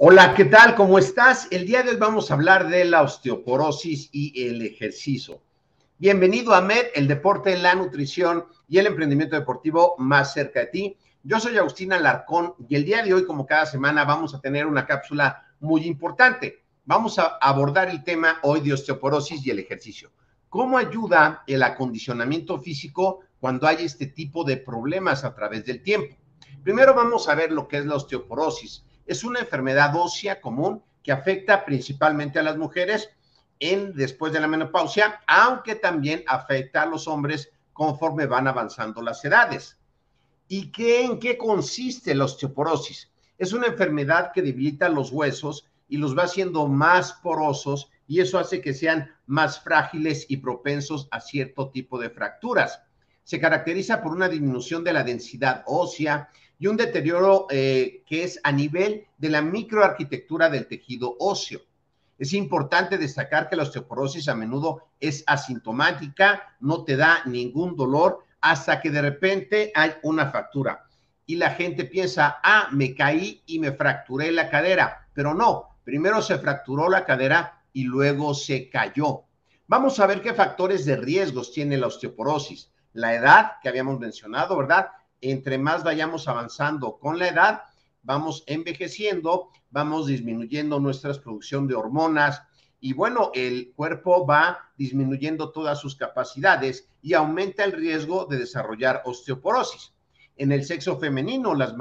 Hola, ¿qué tal? ¿Cómo estás? El día de hoy vamos a hablar de la osteoporosis y el ejercicio. Bienvenido a MED, el deporte, la nutrición y el emprendimiento deportivo más cerca de ti. Yo soy Agustina Larcón y el día de hoy, como cada semana, vamos a tener una cápsula muy importante. Vamos a abordar el tema hoy de osteoporosis y el ejercicio. ¿Cómo ayuda el acondicionamiento físico cuando hay este tipo de problemas a través del tiempo? Primero vamos a ver lo que es la osteoporosis es una enfermedad ósea común que afecta principalmente a las mujeres en, después de la menopausia, aunque también afecta a los hombres conforme van avanzando las edades. ¿Y qué, en qué consiste la osteoporosis? Es una enfermedad que debilita los huesos y los va haciendo más porosos y eso hace que sean más frágiles y propensos a cierto tipo de fracturas. Se caracteriza por una disminución de la densidad ósea, y un deterioro eh, que es a nivel de la microarquitectura del tejido óseo. Es importante destacar que la osteoporosis a menudo es asintomática, no te da ningún dolor hasta que de repente hay una fractura. Y la gente piensa, ah, me caí y me fracturé la cadera, pero no, primero se fracturó la cadera y luego se cayó. Vamos a ver qué factores de riesgos tiene la osteoporosis. La edad que habíamos mencionado, ¿verdad? Entre más vayamos avanzando con la edad, vamos envejeciendo, vamos disminuyendo nuestra producción de hormonas y bueno, el cuerpo va disminuyendo todas sus capacidades y aumenta el riesgo de desarrollar osteoporosis. En el sexo femenino, las,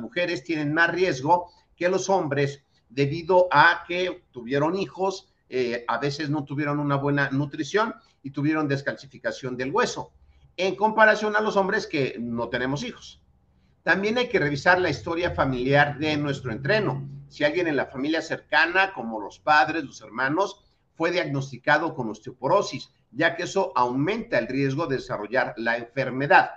mujeres tienen más riesgo que los hombres debido a que tuvieron hijos, eh, a veces no tuvieron una buena nutrición y tuvieron descalcificación del hueso en comparación a los hombres que no tenemos hijos. También hay que revisar la historia familiar de nuestro entreno. Si alguien en la familia cercana, como los padres, los hermanos, fue diagnosticado con osteoporosis, ya que eso aumenta el riesgo de desarrollar la enfermedad.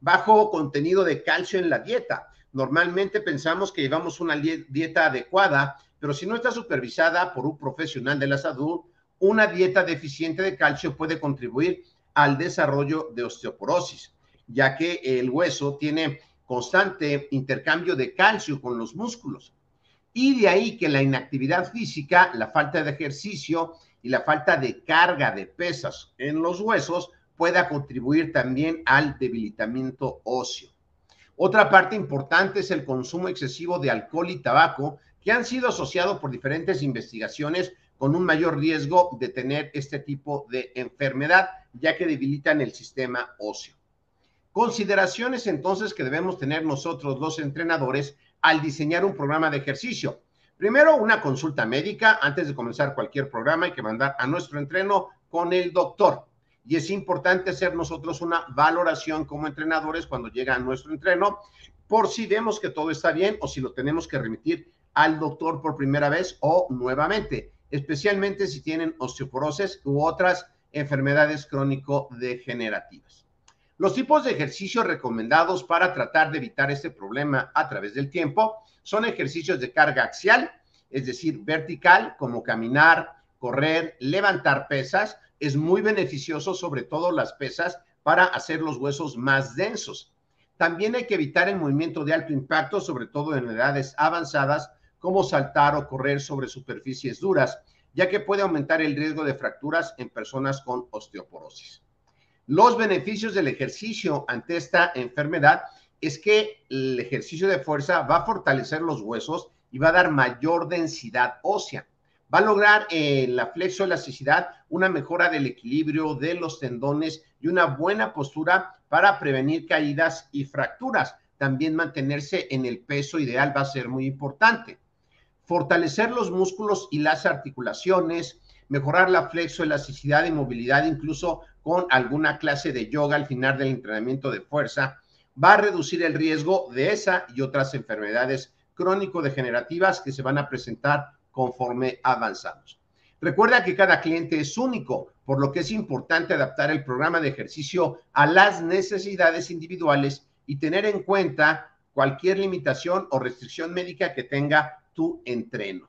Bajo contenido de calcio en la dieta. Normalmente pensamos que llevamos una dieta adecuada, pero si no está supervisada por un profesional de la salud, una dieta deficiente de calcio puede contribuir al desarrollo de osteoporosis, ya que el hueso tiene constante intercambio de calcio con los músculos. Y de ahí que la inactividad física, la falta de ejercicio y la falta de carga de pesas en los huesos pueda contribuir también al debilitamiento óseo. Otra parte importante es el consumo excesivo de alcohol y tabaco, que han sido asociados por diferentes investigaciones con un mayor riesgo de tener este tipo de enfermedad, ya que debilitan el sistema óseo. Consideraciones entonces que debemos tener nosotros los entrenadores al diseñar un programa de ejercicio. Primero, una consulta médica. Antes de comenzar cualquier programa hay que mandar a nuestro entreno con el doctor. Y es importante hacer nosotros una valoración como entrenadores cuando llega a nuestro entreno por si vemos que todo está bien o si lo tenemos que remitir al doctor por primera vez o nuevamente especialmente si tienen osteoporosis u otras enfermedades crónico-degenerativas. Los tipos de ejercicios recomendados para tratar de evitar este problema a través del tiempo son ejercicios de carga axial, es decir, vertical, como caminar, correr, levantar pesas, es muy beneficioso, sobre todo las pesas, para hacer los huesos más densos. También hay que evitar el movimiento de alto impacto, sobre todo en edades avanzadas, como saltar o correr sobre superficies duras, ya que puede aumentar el riesgo de fracturas en personas con osteoporosis. Los beneficios del ejercicio ante esta enfermedad es que el ejercicio de fuerza va a fortalecer los huesos y va a dar mayor densidad ósea. Va a lograr en la flexoelasticidad una mejora del equilibrio de los tendones y una buena postura para prevenir caídas y fracturas. También mantenerse en el peso ideal va a ser muy importante. Fortalecer los músculos y las articulaciones, mejorar la flexoelasticidad y movilidad, incluso con alguna clase de yoga al final del entrenamiento de fuerza, va a reducir el riesgo de esa y otras enfermedades crónico-degenerativas que se van a presentar conforme avanzamos. Recuerda que cada cliente es único, por lo que es importante adaptar el programa de ejercicio a las necesidades individuales y tener en cuenta cualquier limitación o restricción médica que tenga tu entreno.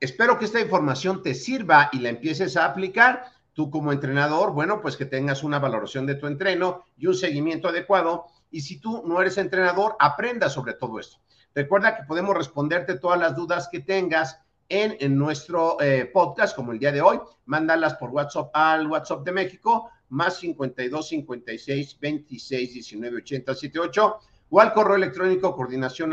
Espero que esta información te sirva y la empieces a aplicar. Tú como entrenador, bueno, pues que tengas una valoración de tu entreno y un seguimiento adecuado. Y si tú no eres entrenador, aprenda sobre todo esto. Recuerda que podemos responderte todas las dudas que tengas en, nuestro eh, podcast, como el día de hoy. Mándalas por WhatsApp al WhatsApp de México, más 52 56 26 19 80 78, o al correo electrónico coordinación.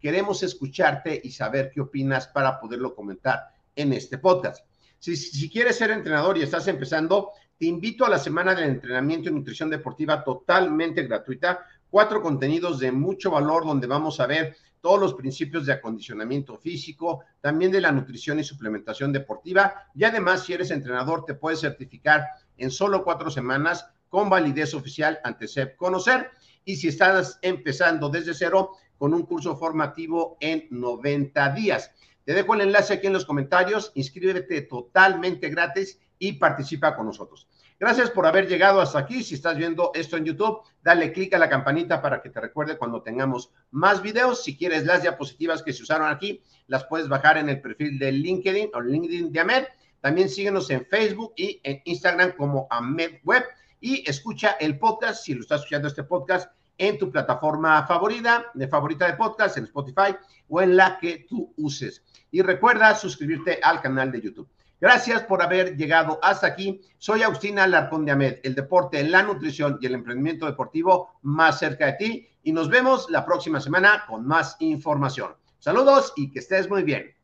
Queremos escucharte y saber qué opinas para poderlo comentar en este podcast. Si, si quieres ser entrenador y estás empezando, te invito a la semana de entrenamiento y nutrición deportiva totalmente gratuita cuatro contenidos de mucho valor donde vamos a ver todos los principios de acondicionamiento físico, también de la nutrición y suplementación deportiva. Y además, si eres entrenador, te puedes certificar en solo cuatro semanas con validez oficial ante SEP Conocer. Y si estás empezando desde cero, con un curso formativo en 90 días. Te dejo el enlace aquí en los comentarios. Inscríbete totalmente gratis y participa con nosotros. Gracias por haber llegado hasta aquí. Si estás viendo esto en YouTube, dale clic a la campanita para que te recuerde cuando tengamos más videos. Si quieres las diapositivas que se usaron aquí, las puedes bajar en el perfil de LinkedIn o LinkedIn de Ahmed. También síguenos en Facebook y en Instagram como Ahmed Web y escucha el podcast, si lo estás escuchando este podcast, en tu plataforma favorita, de favorita de podcast, en Spotify o en la que tú uses. Y recuerda suscribirte al canal de YouTube. Gracias por haber llegado hasta aquí. Soy Agustina Larcón de Amed, el deporte, la nutrición y el emprendimiento deportivo más cerca de ti. Y nos vemos la próxima semana con más información. Saludos y que estés muy bien.